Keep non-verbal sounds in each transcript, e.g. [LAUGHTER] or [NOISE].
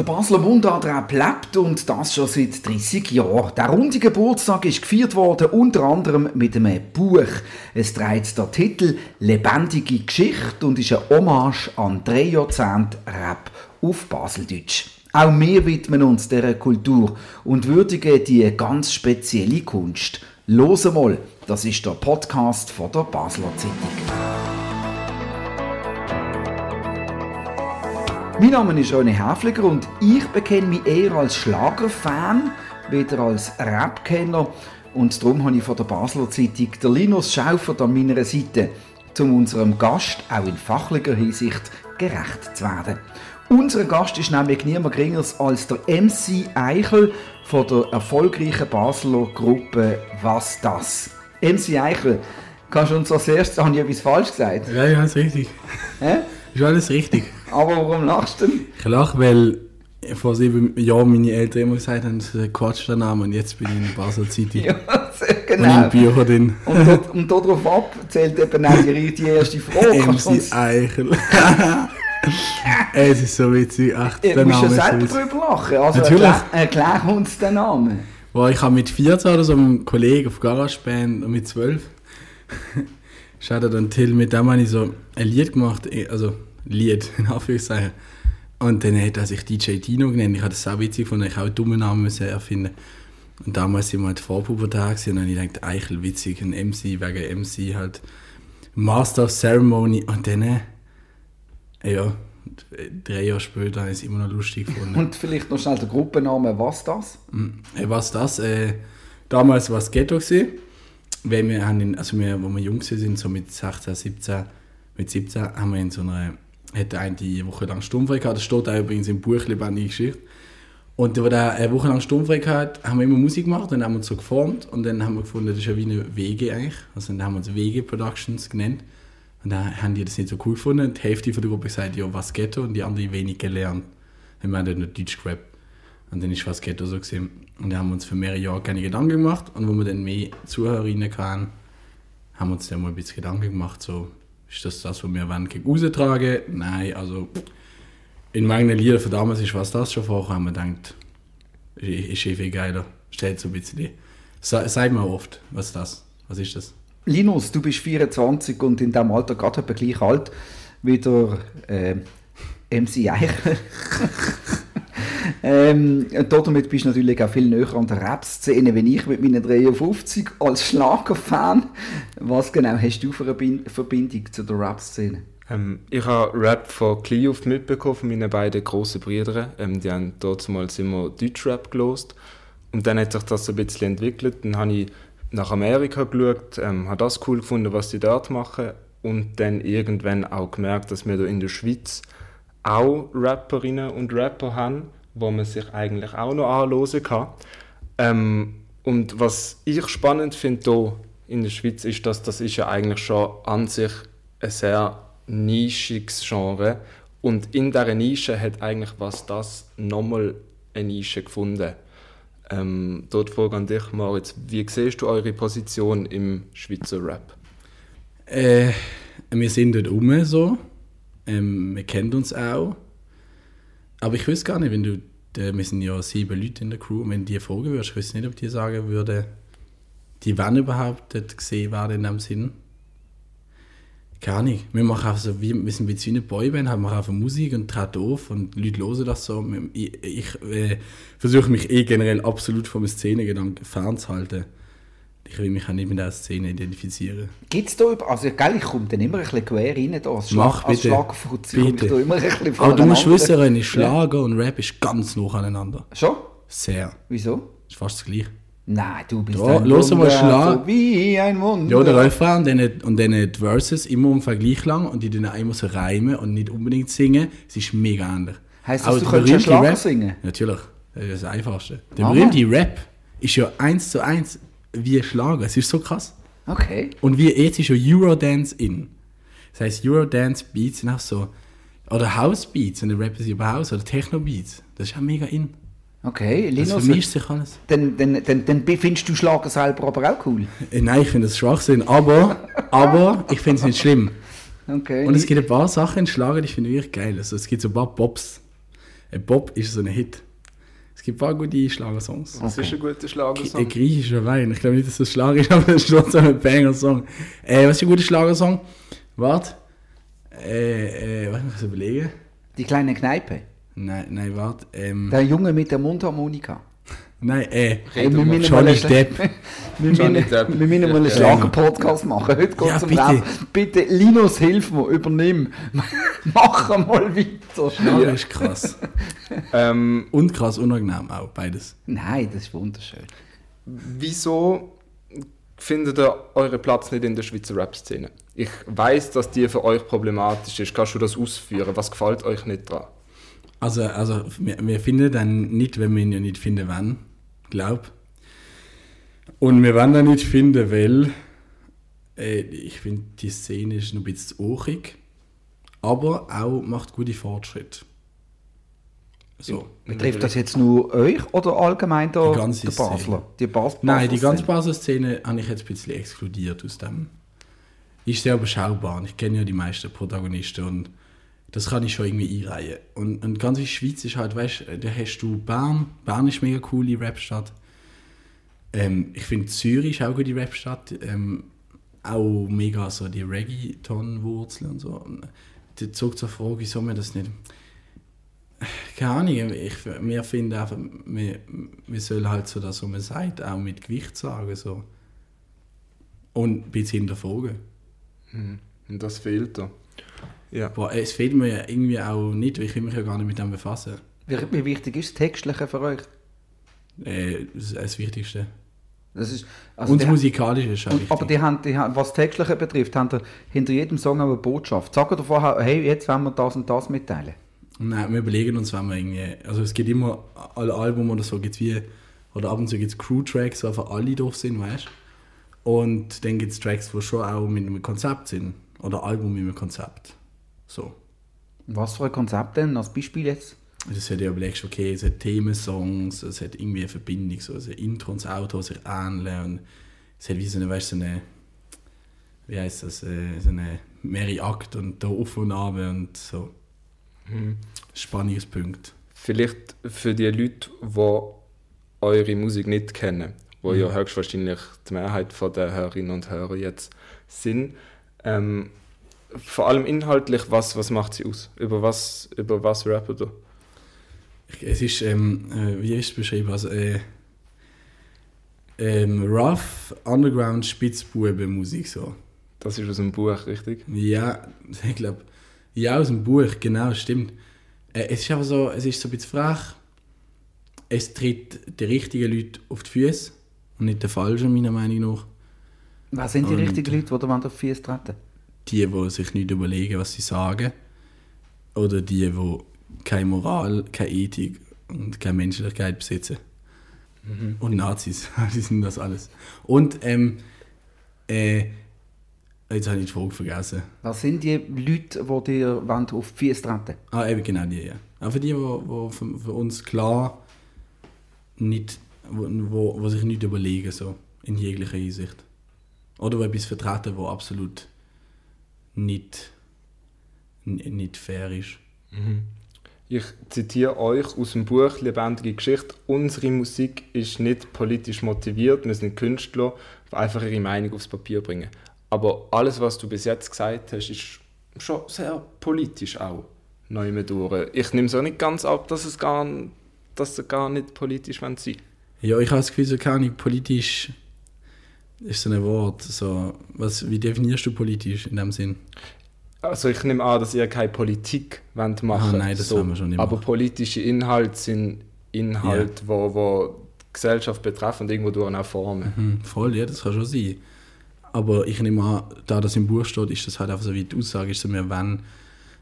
Der Basler Mundartrap lebt und das schon seit 30 Jahren. Der runde Geburtstag ist gefeiert worden, unter anderem mit einem Buch. Es trägt der Titel Lebendige Geschichte und ist ein Hommage an drei Jahrzehnte Rap auf Baseldeutsch. Auch wir widmen uns dieser Kultur und würdigen die ganz spezielle Kunst. Los mal, das ist der Podcast von der Basler Zeitung. Mein Name ist René Häfliger und ich bekenne mich eher als Schlagerfan, weder als Rap-Kenner. Und darum habe ich von der Basler Zeitung der Linus Schaufert an meiner Seite, um unserem Gast auch in fachlicher Hinsicht gerecht zu werden. Unser Gast ist nämlich niemand geringer als der MC Eichel von der erfolgreichen Basler Gruppe Was das? MC Eichel, kannst du uns als erstes, habe ich etwas falsch gesagt? Ja, ja, ist richtig. Hä? Ist alles richtig. Aber warum lachst du denn? Ich lache, weil vor sieben Jahren meine Eltern immer gesagt haben, das ist ein Quatsch der Name und jetzt bin ich in der Basel Zeitung. [LAUGHS] ja, genau. Und in Bücher drin. Und, dort, und darauf ab zählt eben auch die, die erste Frage. [LAUGHS] MC Eichel. [LAUGHS] es ist so witzig. Ach, der Name musst ja selber so drüber lachen. Also Natürlich. Erklär, erklär uns den Namen. Boah, ich habe mit 14 oder so einen Kollegen auf GarageBand und mit 12 Schaut dann Till, mit dem habe ich so ein Lied gemacht, eh, also Lied, [LAUGHS] in Anführungszeichen. Und dann hat er sich DJ Dino genannt. Ich habe das auch witzig gefunden, ich auch einen dummen Namen müssen erfinden. Und damals sind wir halt Vorpubertag und dann ich gedacht, Eichel, witzig, ein MC, wegen MC halt. Master of Ceremony und dann, äh, ja, drei Jahre später habe ich es immer noch lustig gefunden. Und vielleicht noch schnell der Gruppenname, was das? Mm, äh, was das? Äh, damals war es Ghetto gewesen weil wir haben in, also wir, wo wir jung sind, so mit 16, 17, mit 17, haben wir in so einer, hätte eine Woche lang Sturmfrei gehabt. Das steht auch übrigens im Buch Lebendige Geschichte. Und wo der eine Woche lang Sturmfrei gehabt, haben wir immer Musik gemacht und haben uns so geformt und dann haben wir gefunden, das ist ja wie eine Wege eigentlich. Also dann haben wir uns Wege Productions genannt. Und dann haben die das nicht so cool gefunden. Die Hälfte von der Gruppe gesagt, ja, was Ghetto und die andere wenig gelernt. Wir haben dann nicht Deutsch gerappt. Und dann ist was Ghetto so gesehen. Und da haben wir uns für mehrere Jahre keine Gedanken gemacht. Und wo wir dann mehr Zuhörerinnen hatten, haben wir uns dann mal ein bisschen Gedanken gemacht, so, ist das das, was wir wollen, gegen raustragen? Nein, also in meinen Liedern von damals ist was das schon vorher, haben wir gedacht, ist eh viel geiler. Stellt so ein bisschen. Sag mal oft, was ist das? Was ist das? Linus, du bist 24 und in diesem Alter gerade gleich alt wie der äh, MC Eichel. [LAUGHS] Ähm, damit bist du natürlich auch viel näher an der Rap-Szene, wenn ich mit meinen 53 als Schlagerfan. Was genau hast du für eine Verbindung zu der Rap-Szene? Ähm, ich habe Rap von klein auf mitbekommen, von meinen beiden grossen Brüdern. Ähm, die haben damals immer Deutschrap gelost. Und dann hat sich das ein bisschen entwickelt. Dann habe ich nach Amerika geschaut, ähm, habe das cool gefunden, was die dort machen. Und dann irgendwann auch gemerkt, dass wir hier in der Schweiz auch Rapperinnen und Rapper haben wo man sich eigentlich auch noch anhören kann. Ähm, und was ich spannend finde hier in der Schweiz ist, dass das ist ja eigentlich schon an sich ein sehr nischiges Genre und in dieser Nische hat eigentlich was das nochmal eine Nische gefunden. Ähm, dort frage an dich, Moritz, wie siehst du eure Position im Schweizer Rap? Äh, wir sind dort rum so, ähm, wir kennen uns auch aber ich wüsste gar nicht, wenn du, wir sind ja sieben Leute in der Crew, und wenn die fragen würdest, ich wüsste nicht, ob die sagen würden, die wollen überhaupt dort gesehen werden in dem Sinn. Gar nicht. Wir machen einfach so, wir, sind wie eine Boyband, haben wir einfach Musik und treten auf und Leute hören das so. Ich, ich äh, versuche mich eh generell absolut vom Szenegedanken fernzuhalten ich will mich auch nicht mit dieser Szene identifizieren. Gibt es da, also gell, ich komme dann immer ein bisschen quer rein, da, als, Schlag, als Schlagerfutz, bitte. Da immer ein bisschen Aber du musst wissen, Schlager und Rap ist ganz nah aneinander. Schon? Sehr. Wieso? Ist fast das Gleiche. Nein, du bist da, ein los mal Schlag. wie ein Wunder. Ja, der Refrain und dann, und dann die Verses immer ungefähr gleich lang und die dann auch immer so reimen und nicht unbedingt singen. Es ist mega ähnlich. Heißt das, du könntest Schlager Rap, singen? Natürlich, das ist das Einfachste. Der berühmte Rap ist ja eins zu eins wie Schlager. Es ist so krass. Okay. Und wie jetzt ist schon Eurodance in. Das heißt, Eurodance Beats sind auch so. Oder House Beats, und der Rapper sie über House, oder Techno Beats. Das ist auch mega in. Okay, Linus. Das vermischt sich alles. Dann, dann, dann, dann findest du Schlager selber aber auch cool? Äh, nein, ich finde das Schwachsinn, aber, aber ich finde es nicht schlimm. Okay. Und es gibt ein paar Sachen in Schlager, die finde ich wirklich geil. Also es gibt so ein paar Pops. Äh, Bob ist so ein Hit. Es gibt ein paar gute Schlagersongs. Das ist ein guter Der Schlagersong. griechische Wein. Ich glaube nicht, dass das Schlag ist, [LAUGHS] aber es ist trotzdem ein Banger-Song. Äh, was ist ein guter Schlagersong? Warte. Äh, äh, was muss ich überlegen? Die kleine Kneipe. Nein, nein, warte. Ähm, Der Junge mit der Mundharmonika. Nein, äh. Hey, wir müssen Johnny mal einen- [LAUGHS] Depp. Wir müssen, mal einen Ja. Schlager-Podcast machen. Heute geht Ja, es um bitte. Bitte, Linus, hilf mir, übernimm. [LAUGHS] Mach mal weiter. Schlager ist krass. [LAUGHS] Ähm, Und krass unangenehm auch, beides. Nein, das ist wunderschön. wieso findet ihr euren Platz nicht in der Schweizer Rap-Szene? Ich weiß, dass die für euch problematisch ist. Kannst du das ausführen? Was gefällt euch nicht dran? Also, also wir, wir finden dann nicht, wenn wir ihn ja nicht finden wollen, glaub. Und wir wollen ihn nicht finden, weil äh, ich finde, die Szene ist noch ein bisschen urig, aber auch macht gute Fortschritte. So. Betrifft das jetzt nur euch oder allgemein der, Die ganze der Basler? Szene. Die Bas Nein, die Basler ganze Basel-Szene habe ich jetzt ein bisschen exkludiert aus dem. Ist sehr überschaubar. Ich kenne ja die meisten Protagonisten und das kann ich schon irgendwie einreihen. Und, und ganz wie Schweiz ist halt, weißt du, da hast du Bern. Bern ist eine mega coole Rapstadt. Ähm, ich finde Zürich ist auch eine gute Rapstadt. Ähm, auch mega so die Reggaeton-Wurzeln und so. Und die zog zur Frage, wieso wir das nicht. Keine Ahnung, ich, wir finden einfach, wir, wir sollen halt so das, was man sagt, auch mit Gewicht sagen. So. Und ein bisschen hinterfragen. Und das fehlt da. Ja. Boah, es fehlt mir ja irgendwie auch nicht, weil ich will mich ja gar nicht mit dem befassen. Wie, wie wichtig ist das Textliche für euch? Äh, das ist das Wichtigste. Das ist, also Und das Musikalische ist auch Und, wichtig. aber die haben, die haben, was das Textliche betrifft, haben die hinter jedem Song auch eine Botschaft. Sagen ihr vorher, hey, jetzt wollen wir das und das mitteilen. Nein, wir überlegen uns, wenn wir irgendwie. Also es gibt immer alle Album oder so, gibt's wie. Oder ab und zu gibt es Crew-Tracks, wo einfach alle drauf sind, weißt du? Und dann gibt es Tracks, die schon auch mit einem Konzept sind. Oder Album mit einem Konzept. So. Was für ein Konzept denn? Als Beispiel jetzt? Das hat ja überlegst, okay, es hat Themensongs, es hat irgendwie eine Verbindung, so, also Intro und das Auto sich ähneln und es hat wie so eine, weißt so eine, wie heißt das, äh, so eine mehrere Akt und da auf und ab und so. Spannungspunkt. Vielleicht für die Leute, die eure Musik nicht kennen, wo ja höchstwahrscheinlich die Mehrheit von der Hörerinnen und Hörer jetzt sind, ähm, vor allem inhaltlich, was, was macht sie aus? Über was, über was rappen du? Ich- Es ist, ähm, äh, wie ist es beschrieben, also äh, ähm, rough, underground, Spitzbuben-Musik so. Das ist aus dem Buch, richtig? Ja, [LAUGHS] ich glaube, ja, aus dem Buch, genau, stimmt. Äh, es ist einfach so, es ist so ein bisschen frech. Es tritt die richtigen Leute auf die Füße und nicht die falschen, meiner Meinung nach. Was sind die Und- richtigen Leute, die da auf die Füße treten? Die, die sich nicht überlegen, was sie sagen. Oder die, die keine Moral, keine Ethik und keine Menschlichkeit besitzen. Und Nazis, [LAUGHS] die sind das alles. Und, ähm, äh, jetzt habe ich die Frage vergessen. Was sind die Leute, die dir auf die Füße treten Ah, eben genau die, ja. Auch für die, die, die für, für uns klar nicht, wo, wo, wo sich nicht überlegen, so, in jeglicher Hinsicht. Oder die etwas vertreten, wo absolut nicht, nicht fair ist. Ich zitiere euch aus dem Buch Lebendige Geschichte. Unsere Musik ist nicht politisch motiviert. Wir sind Künstler, die einfach ihre Meinung aufs Papier bringen. Aber alles, was du bis jetzt gesagt hast, ist schon sehr politisch auch. Neu mit. Ich nehme es auch nicht ganz ab, dass es gar, dass sie gar nicht politisch sein. Ja, ich habe das Gefühl, so keine Ahnung, politisch ist so ein Wort. So, was, wie definierst du politisch in dem Sinn? Also ich nehme an, dass ihr keine Politik wollt machen Ah, nein, das wollen wir schon nicht Aber politische Inhalte sind Inhalte, wo, wo die Gesellschaft betreffen und irgendwo durch auch formen. Hm, voll, ja, das kann schon sein. Aber ich nehme an, da das im Buch steht, ist das halt einfach so wie die Aussage ist, so, wir wollen,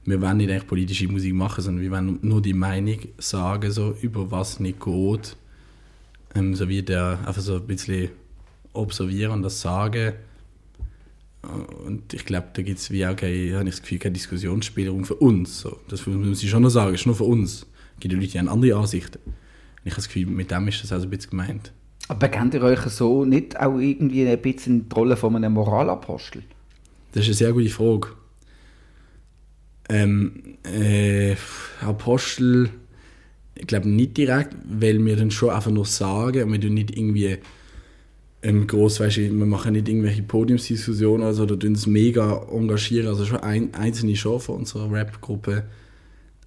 wir wollen nicht eigentlich politische Musik machen, sondern wir wollen nur die Meinung sagen, so, über was nicht geht. Ähm, so wie der, einfach so ein bisschen observieren und das sagen. Und ich glaube, da gibt es wie auch kein, habe ich das Gefühl, kein Diskussionsspielraum für uns. So. Das muss ich schon noch sagen, ist nur für uns. Es gibt ja Leute, die haben andere Ansichten. Und ich habe das Gefühl, mit dem ist das auch ein bisschen gemeint. Aber kennt ihr euch so nicht auch irgendwie ein bisschen die Rolle von einem Moralapostel? Das ist eine sehr gute Frage. Ähm, äh, Apostel, Ich glaube nicht direkt, weil wir dann schon einfach nur sagen und wir tun nicht irgendwie ähm, groß, weißt du, wir machen nicht irgendwelche Podiumsdiskussionen oder so, oder tun uns mega engagieren, also schon ein, einzelne schon von unserer Rap-Gruppe.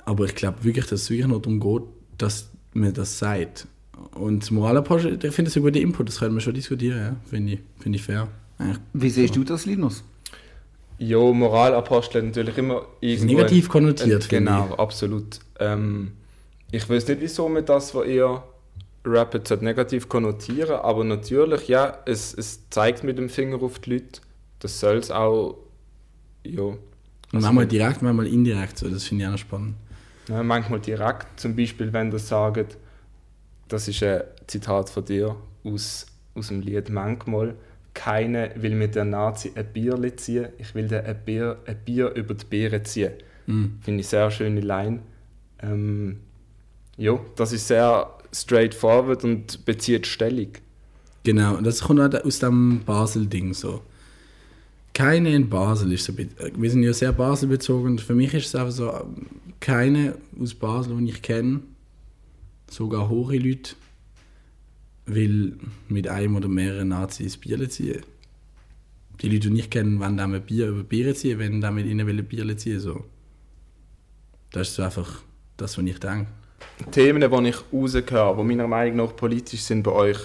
Aber ich glaube wirklich, dass es wirklich nur darum geht, dass man das sagt. Und Moralapostel, ich finde das über den Input, das können wir schon diskutieren, ja. finde ich, find ich fair. Eigentlich. Wie siehst du das, Linus? Ja, Moralapostel natürlich immer irgendwo... negativ konnotiert, finde Genau, absolut. Ähm, ich weiß nicht, wieso man das, was ihr rappet, sollte negativ konnotieren, aber natürlich, ja, es, es zeigt mit dem Finger auf die Leute. Das soll es auch, ja. Also- manchmal direkt, manchmal indirekt, so, das finde ich auch spannend. Ja, manchmal direkt, zum Beispiel, wenn ihr sagt, das ist ein Zitat von dir aus, aus dem Lied Manchmal, keine will mit der Nazi ein Bierli ziehen, ich will dir ein Bier, ein Bier über die Beere ziehen. Mhm. Finde ich sehr schöne Line. Ähm, ja, das ist sehr straightforward und bezieht Stellung. Genau, und das kommt auch aus dem Basel-Ding so. Keine in Basel ist so. Wir sind ja sehr Basel bezogen für mich ist es einfach so, keine aus Basel, die ich kenne, sogar hohe Leute, will mit einem oder mehreren Nazis Bier ziehen. Die Leute, die ich kenne, wollen ein Bier über Bier ziehen, wenn mit ihnen Bier ziehen so. Das ist so einfach das, was ich denke. Themen, die ich rausgehöre, die meiner Meinung nach politisch sind bei euch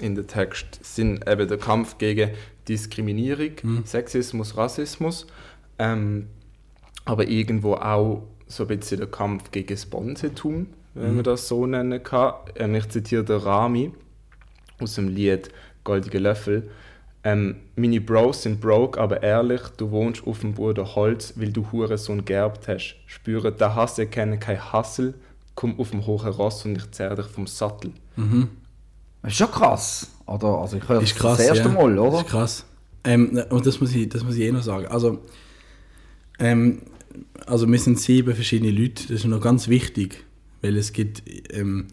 in den Text, sind eben der Kampf gegen Diskriminierung, Sexismus, Rassismus, ähm, aber irgendwo auch so ein bisschen der Kampf gegen Sponsetum, wenn man das so nennen kann. Ähm, ich zitiere den Rami aus dem Lied Goldige Löffel. Ähm, meine Bros sind broke, aber ehrlich, du wohnst auf dem Boden Holz, weil du Hurensohn gerbt hast. Spüre, der Hass erkenne kein Hassel, komm auf dem hohen Ross und ich zerr dich vom Sattel. Das ist schon krass. Oder? Also ich höre das Ist krass, das erste ja. Mal, Das oder? ist krass. Ähm, und das muss, ich, das muss ich eh noch sagen. Also, ähm, also wir sind sieben verschiedene Leute, das ist noch ganz wichtig, weil es gibt, ähm,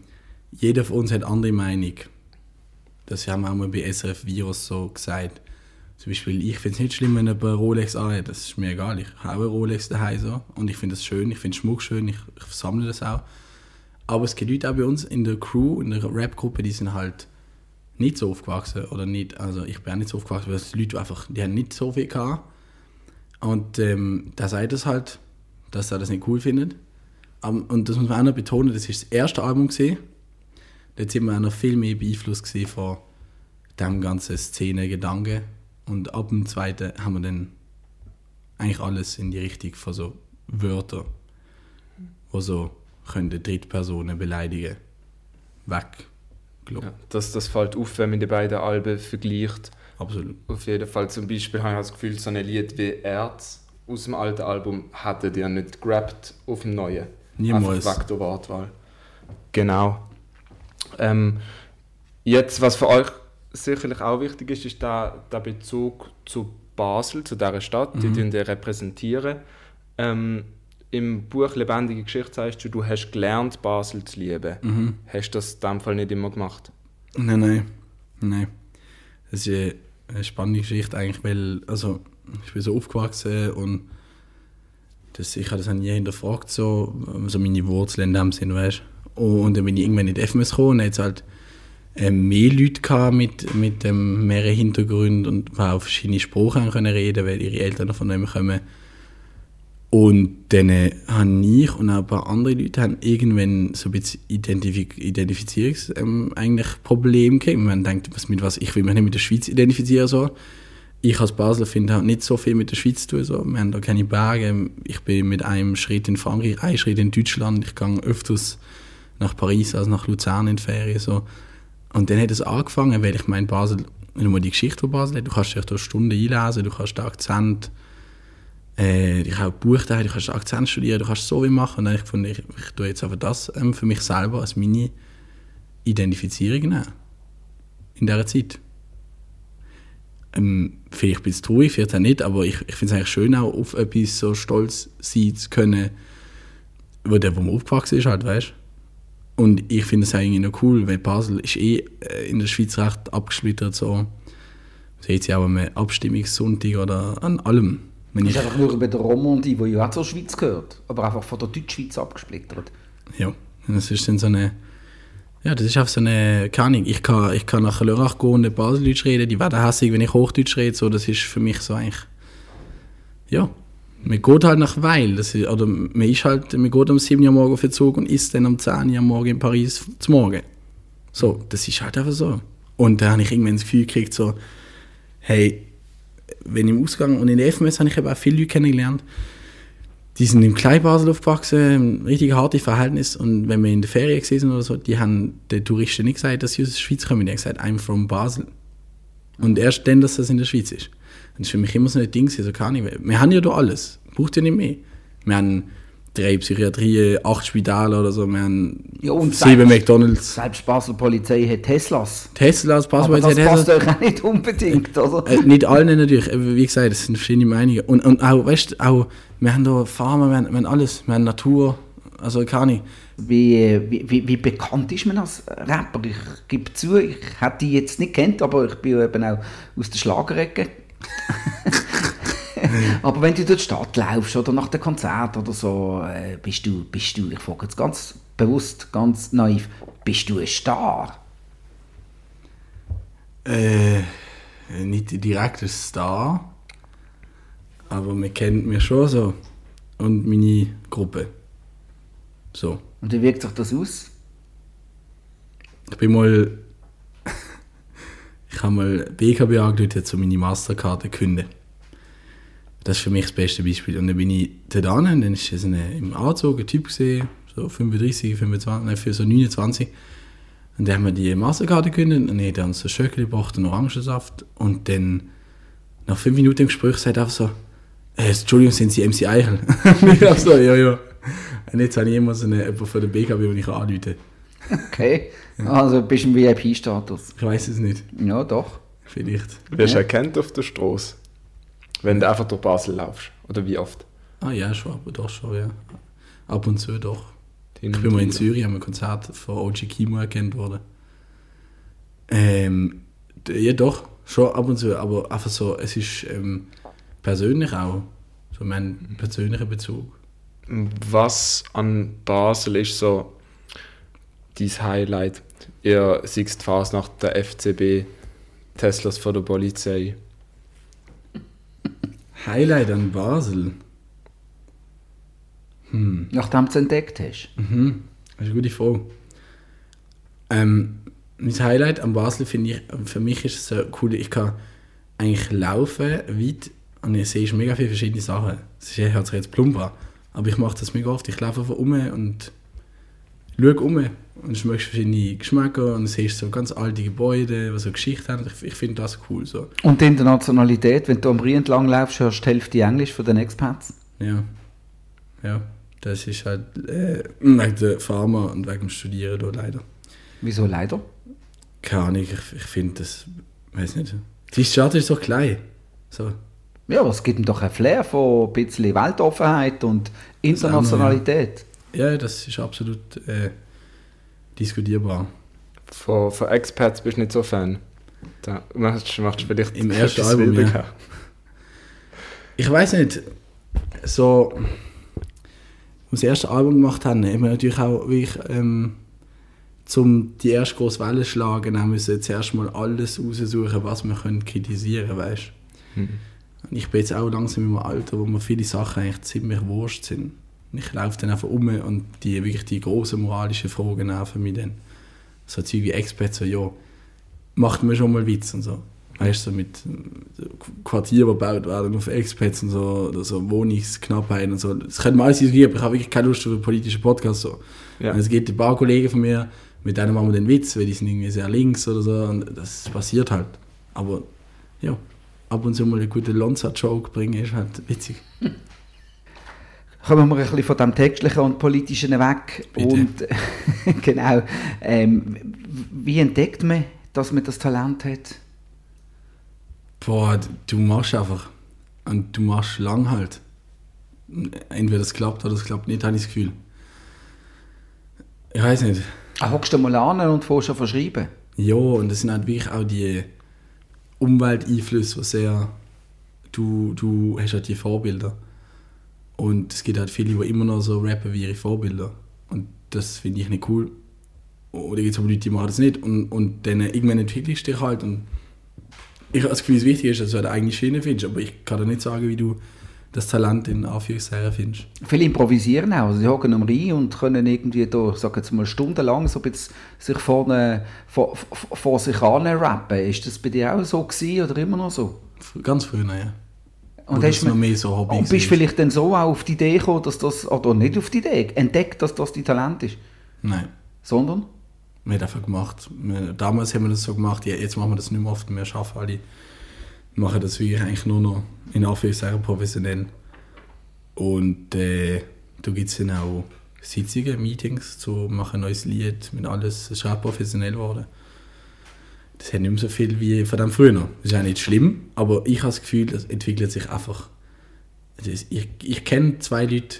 jeder von uns hat andere Meinung. Das haben wir auch mal bei SRF Virus so gesagt. Zum Beispiel, ich finde es nicht schlimm, wenn jemand eine Rolex anhat, das ist mir egal. Ich habe eine Rolex daheim so und ich finde das schön, ich finde Schmuck schön, ich, ich sammle das auch. Aber es gibt Leute auch bei uns in der Crew, in der Rap-Gruppe, die sind halt nicht so aufgewachsen oder nicht, also ich bin auch nicht so aufgewachsen, weil es Leute einfach, die haben nicht so viel gehabt. Und ähm, da sagt es halt, dass er das nicht cool findet. Um, und das muss man auch noch betonen, das ist das erste Album gesehen. Dort sind wir auch noch viel mehr beeinflusst von dem ganzen Szene-Gedanken. Und ab dem zweiten haben wir dann eigentlich alles in die Richtung von so Wörtern, wo so können Drittpersonen beleidigen, weg. Ja, das, das fällt auf, wenn man die beiden Alben vergleicht. Absolut. Auf jeden Fall zum Beispiel habe ich das Gefühl, so ein Lied wie Erz aus dem alten Album hätte die ja nicht gerappt auf dem neuen. Niemals. Einfach wegen der Wortwahl. Genau. Ähm, jetzt, was für euch sicherlich auch wichtig ist, ist der, der Bezug zu Basel, zu dieser Stadt, die Mhm. die repräsentieren. Ähm, Im Buch Lebendige Geschichte sagst du, du hast gelernt, Basel zu lieben. Mhm. Hast du das in dem Fall nicht immer gemacht? Nein, nein. Nein. Das ist eine- spannende Geschichte eigentlich, weil also, ich bin so aufgewachsen und das, ich habe das nie hinterfragt, so, so meine Wurzeln in dem Sinn, weißt du. Und dann bin ich irgendwann in die FMS gekommen und dann es halt äh, mehr Leute gehabt mit, mit ähm, mehreren Hintergründen und auch verschiedene Sprachen können reden, weil ihre Eltern von dem kommen. Und dann äh, haben ich und auch ein paar andere Leute haben irgendwann so ein bisschen Identif Identifizierungs ähm, eigentlich gekriegt. Man denkt, was mit was, ich will mich nicht mit der Schweiz identifizieren. So. Ich als Basler finde halt nicht so viel mit der Schweiz zu tun. So. Wir haben da keine Berge. Ich bin mit einem Schritt in Frankreich, einem Schritt in Deutschland. Ich gehe öfters nach Paris als nach Luzern in die Ferien. So. Und dann hat es angefangen, weil ich meine, Basel, mal die Geschichte von Basel du kannst dich da Stunden einlesen, du kannst den Akzent, äh, ich habe da, du kannst Akzent studieren, du kannst so viel machen. Und dann habe ich gefunden, ich, ich tue jetzt einfach das ähm, für mich selber als meine Identifizierung nehmen. In dieser Zeit. Ähm, vielleicht bin ich traurig, vielleicht auch nicht, aber ich, ich finde es eigentlich schön, auch auf etwas so stolz sein zu können, wo der, wo man aufgewachsen ist, halt, weißt Und ich finde es eigentlich noch cool, weil Basel ist eh äh, in der Schweiz recht abgesplittert, so. Seht ihr auch am Abstimmungssonntag oder an allem. Wenn ich, ist einfach nur bei der Romandie, die ja auch zur Schweiz gehört, aber einfach von der Deutschschweiz abgesplittert. ja, Das ist dann so eine, ja, das ist einfach so eine, keine Ahnung, ich kann, ich kann nach Lörrach gehen und Baseldeutsch reden, die werden hässlich, wenn ich Hochdeutsch rede, so, das ist für mich so eigentlich, ja, man geht halt nach Weil, das ist, oder man ist halt, man geht um 7 Uhr morgen auf den Zug und isst dann um 10 Uhr morgen in Paris zum Morgen. So, das ist halt einfach so. Und da habe ich irgendwann das Gefühl gekriegt, so, hey, wenn im Ausgang und in der FMS habe ich eben auch viele Leute kennengelernt, die sind im Kleinbasel aufgewachsen, ein richtig hartes Verhältnis. Und wenn wir in der Ferien gesehen oder so, die haben den Touristen nicht gesagt, dass sie aus der Schweiz kommen. Die haben gesagt, I'm from Basel. Und erst dann, dass das in der Schweiz ist. Das ist für mich immer so ein Ding, so kann ich. Wir haben ja da alles. Braucht ja nicht mehr. Wir haben drei Psychiatrien, acht Spitäler oder so. Wir haben Ja, und sieben selbst- McDonalds. Selbst Basel Polizei hat Teslas. Teslas, Aber Passwort, das Tesla. passt euch auch nicht unbedingt, oder? Äh, nicht allen natürlich, aber wie gesagt, das sind verschiedene Meinungen. Und, und auch, weißt du, auch, wir haben da Farmer, wir haben, wir haben alles, wir haben Natur, also keine. Wie, wie, wie, wie bekannt ist man als Rapper? Ich gebe zu, ich hätte die jetzt nicht kennt, aber ich bin eben auch aus der Schlagerecke. [LAUGHS] [LAUGHS] aber wenn du durch die Stadt laufst oder nach dem Konzert oder so, äh, bist du, bist du, ich frage jetzt ganz bewusst, ganz naiv, bist du ein Star? Äh, nicht direkt ein Star, aber man kennt mich schon so. Und meine Gruppe. So. Und wie wirkt sich das aus? Ich bin mal. [LAUGHS] ich habe mal BKB jetzt so meine Masterkarte künden. Das ist für mich das beste Beispiel. Und dann bin ich dort an, und dann ist es eine, im Anzug ein Typ gesehen, so 35, 25, nein, für so 29. Und dann haben wir die Masterkarte gekündigt und ich dann so Schöckli gebracht und Orangensaft. Und dann, nach fünf Minuten im Gespräch, sagt er einfach so, äh, Entschuldigung, sind Sie MC Eichel? [LAUGHS] und ich habe so, ja, ja. Und jetzt habe ich immer so eine, jemanden von der BKB, den ich anrufe. Okay, also bist du im VIP-Status. Ich weiß es nicht. Ja, doch. Vielleicht. Wirst du Ja. erkannt auf der Straße, wenn du einfach durch Basel laufst? Oder wie oft? Ah ja, schon, aber doch schon, ja. Ab und zu doch. Hin Ich bin mal in. Zürich an einem Konzert von OG Kimo erkannt worden. Ähm, ja doch, schon ab und zu, aber einfach so, es ist ähm, persönlich auch. So mein persönlicher Bezug. Was an Basel ist so dein Highlight? Ihr siehst die Fasnacht der FCB, Teslas von der Polizei. Highlight an Basel. Hm. Nachdem du es entdeckt hast. Mhm. Das ist eine gute Frage. Ähm, mein Highlight an Basel finde ich, für mich ist es so cool, ich kann eigentlich laufen weit und ich sehe mega viele verschiedene Sachen. Es ist- hört sich jetzt plump an, aber ich mache das mega oft. Ich laufe einfach um und schaue um und schmeckst verschiedene Geschmäcker und siehst so ganz alte Gebäude, die so Geschichte haben. Ich, ich finde das cool so. Und die Internationalität, wenn du am Rhein entlang laufst, hörst du die Hälfte Englisch von den Expats. Ja. Ja. Das ist halt äh, wegen der Pharma und wegen dem Studieren da leider. Wieso leider? Keine Ahnung, ich, ich finde das, weiß nicht. Die Stadt ist so klein. So. Ja, aber es gibt ihm doch ein Flair von ein bisschen Weltoffenheit und Internationalität. Ja, das ist absolut äh, diskutierbar. Von, von Expats bist du nicht so Fan. Da machst, du vielleicht Im [LAUGHS] ersten Album, ja. Ich weiß nicht, so, als wir das erste Album gemacht haben, haben wir natürlich auch wirklich, ähm, zum die erste große Welle schlagen, haben müssen zuerst mal alles raussuchen, was wir können kritisieren können, weißt Mhm. Ich bin jetzt auch langsam im Alter, wo mir viele Sachen eigentlich ziemlich wurscht sind. Ich laufe dann einfach um und die wirklich die großen moralischen Fragen nerven mich dann. So Zeug wie Experts, so, ja, macht mir schon mal Witz und so. Weißt du, so mit Quartieren, die gebaut werden auf Expats und so, oder so Wohnungsknappheit und so. Das könnte man alles diskutieren, aber ich habe wirklich keine Lust auf einen politischen Podcast. So. Ja. Und Es gibt ein paar Kollegen von mir, mit denen machen wir den Witz, weil die sind irgendwie sehr links oder so und das passiert halt. Aber ja, ab und zu mal einen guten Lonza-Joke bringen ist halt witzig. [LAUGHS] Kommen wir ein bisschen von dem Textlichen und Politischen weg. Bitte. Und [LAUGHS] genau, ähm, wie entdeckt man, dass man das Talent hat? Boah, du machst einfach. Und du machst lang halt. Entweder es klappt oder es klappt nicht, habe ich das Gefühl. Ich weiß nicht. Ah, Hockst du mal an und fährst schon verschreiben? Ja, und das sind halt wirklich auch die Umwelteinflüsse, die sehr. Du, du hast halt die Vorbilder. Und es gibt halt viele, die immer noch so rappen wie ihre Vorbilder. Und das finde ich nicht cool. Oder gibt es aber Leute, die machen das nicht. Und, und dann irgendwann entwickelst du dich halt. Und ich habe das Gefühl, das Wichtige ist, dass du eine eigene Schiene findest. Aber ich kann dir nicht sagen, wie du das Talent in Anführungszeichen findest. Viele improvisieren auch. Sie hocken am Rhein und können irgendwie da, sag jetzt mal, stundenlang so ein sich vorne, vor, vor, vor sich an rappen. Ist das bei dir auch so gewesen oder immer noch so? Ganz früher, ja. Und, Oder hast man- mehr so Hobby und bist vielleicht dann so auch auf die Idee gekommen, dass das, oder nicht auf die Idee, entdeckt, dass das dein Talent ist, Nein. sondern? Wir haben einfach gemacht. Wir, damals haben wir das so gemacht, ja, jetzt machen wir das nicht mehr oft. Wir schaffen alle, machen das wirklich eigentlich nur noch in Anführungszeichen professionell. Und äh, da gibt es dann auch Sitzungen, Meetings zu machen, ein neues Lied, mit alles. Es ist auch professionell geworden. Das hat nicht mehr so viel wie von dem früher. Das ist auch nicht schlimm, aber ich habe das Gefühl, das entwickelt sich einfach. Das, ich ich kenne zwei Leute,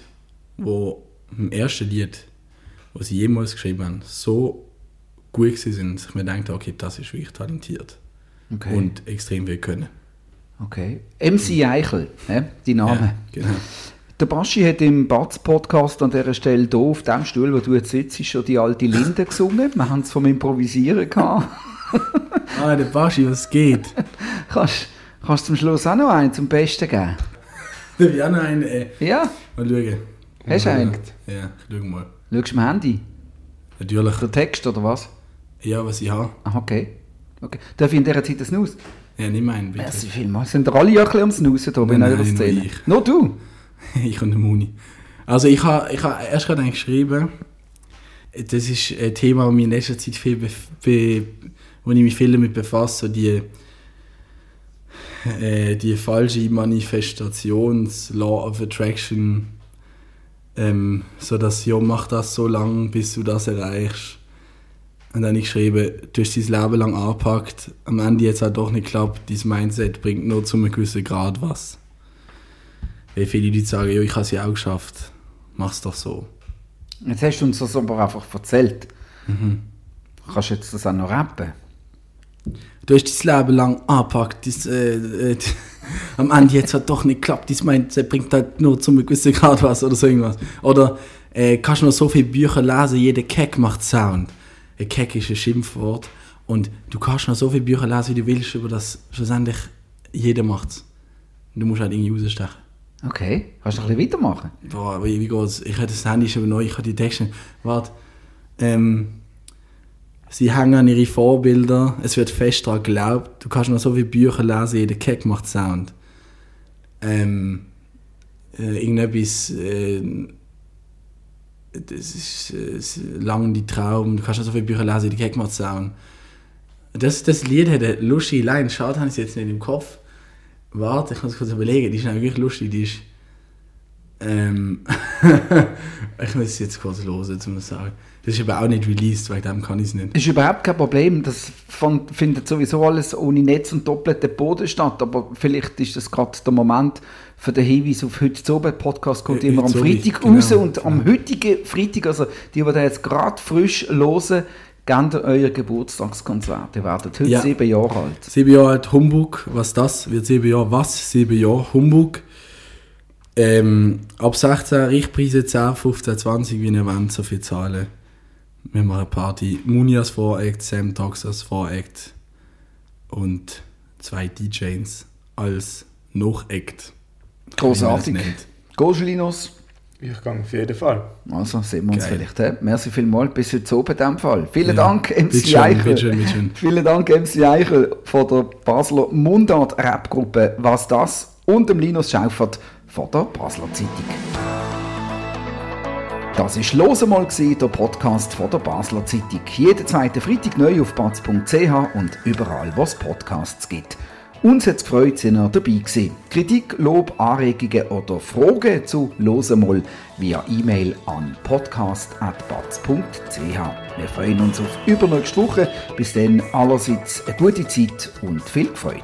die im ersten Lied, was sie jemals geschrieben haben, so gut sind, dass ich mir dachte, okay, das ist wirklich talentiert Okay. und extrem viel können. okay. MC Eichel, hä? die Name. Ja, genau. Der Baschi hat im Batz-Podcast an dieser Stelle hier auf dem Stuhl, wo du jetzt sitzt, schon die alte Linde gesungen. Wir haben es vom Improvisieren gehabt. [LAUGHS] Ah, der Baschi, was geht? [LAUGHS] kannst, kannst du zum Schluss auch noch einen zum Besten geben? [LAUGHS] Darf ich auch noch einen, äh, Ja, mal schauen? hast du einen? Ja, schau mal. Schaust du am Handy? Natürlich. Der Text oder was? Ja, was ich habe. Ah, okay. okay. Darf ich in dieser Zeit das Snooze? Ja, nicht meinen, bitte. Merci vielmals. Sind ihr alle ja ein bisschen am Snoozen hier bei Nein, eurer nur Szene? ich. Nur du? ich und der Muni. Also ich habe ich ha erst gerade eigentlich geschrieben, das ist ein Thema, das mich in letzter Zeit viel, bef- be wo ich mich viel damit befasse, die, äh, die falsche Manifestations Law of Attraction, ähm, so dass ja mach das so lange, bis du das erreichst. Und dann habe ich geschrieben, du hast dein Leben lang angepackt, am Ende jetzt halt doch nicht geklappt, dein Mindset bringt nur zu einem gewissen Grad was. Weil viele Leute sagen, ja, ich habe es ja auch geschafft. Mach's doch so. Jetzt hast du uns das aber einfach erzählt. Mhm. Kannst du jetzt das auch noch rappen? Du hast dein Leben lang angepackt. Dein, äh, äh, [LAUGHS] am Ende jetzt hat doch nicht geklappt. Dein Mindset bringt halt nur zu einem gewissen Grad was oder so irgendwas. Oder äh, kannst noch so viele Bücher lesen, jeder Keck macht Sound. Ein Keck ist ein Schimpfwort. Und du kannst noch so viele Bücher lesen, wie du willst, über das schlussendlich jeder macht's. Du musst halt irgendwie rausstechen. Okay. Kannst du ein bisschen weitermachen? Boah, wie, wie geht's? Ich habe das Handy schon neu, ich habe die Texte. Warte. Ähm, sie hängen an ihre Vorbilder, es wird fest daran geglaubt. Du kannst noch so viele Bücher lesen, jeder Keck macht Sound. Ähm, äh, irgendetwas. Äh, das ist, äh, das lang die Traum. Du kannst noch so viele Bücher lesen, jeder Keck macht Sound. Das, das Lied hat eine lustige Line. Schade, habe ich es jetzt nicht im Kopf. Warte, ich muss kurz überlegen. Die ist eigentlich wirklich lustig. Die ist. Ähm, [LAUGHS] ich muss es jetzt kurz hören, um das zu sagen. Das ist aber auch nicht released, wegen dem kann ich es nicht. ist überhaupt kein Problem. Das von- findet sowieso alles ohne Netz und doppelten Boden statt. Aber vielleicht ist das gerade der Moment für den Hinweis auf heute zu oben. Podcast kommt Äh, immer am Freitag genau, raus. Und genau. am heutigen Freitag, also die, die da jetzt gerade frisch hören, gebt euer Geburtstagskonzert. Ihr werdet heute Ja. sieben Jahre alt. Sieben Jahre alt Humbug, was das? Wird sieben Jahre was? Sieben Jahre Humbug. Ähm, ab 16 Richtpreise 10, 15, 20, wie ihr wollt, so viel zahlen. Wir machen eine Party. Muni als Voract, Sam Tox als Voract und zwei DJs als Noch-Act. Großartig. nennt. Gojelinos. Ich gehe auf jeden Fall. Also sehen wir uns Geil. vielleicht. He? Merci vielmals, bis heute oben in dem Fall. Vielen Ja, Dank, MC Eichel. [LAUGHS] Vielen Dank, MC Eichel von der Basler Mundart-Rap-Gruppe «Was das?» und dem Linus Schaufert von der Basler Zeitung. Das war «Lose mal», gewesen, der Podcast von der Basler Zeitung. Jeden zweiten Freitag neu auf batz.ch und überall, wo es Podcasts gibt. Uns hat es gefreut, sind ihr dabei gewesen. Kritik, Lob, Anregungen oder Fragen zu «Lose mal» via E-Mail an podcast.batz.ch. Wir freuen uns auf übernächste Woche. Bis dann allerseits eine gute Zeit und viel Freude.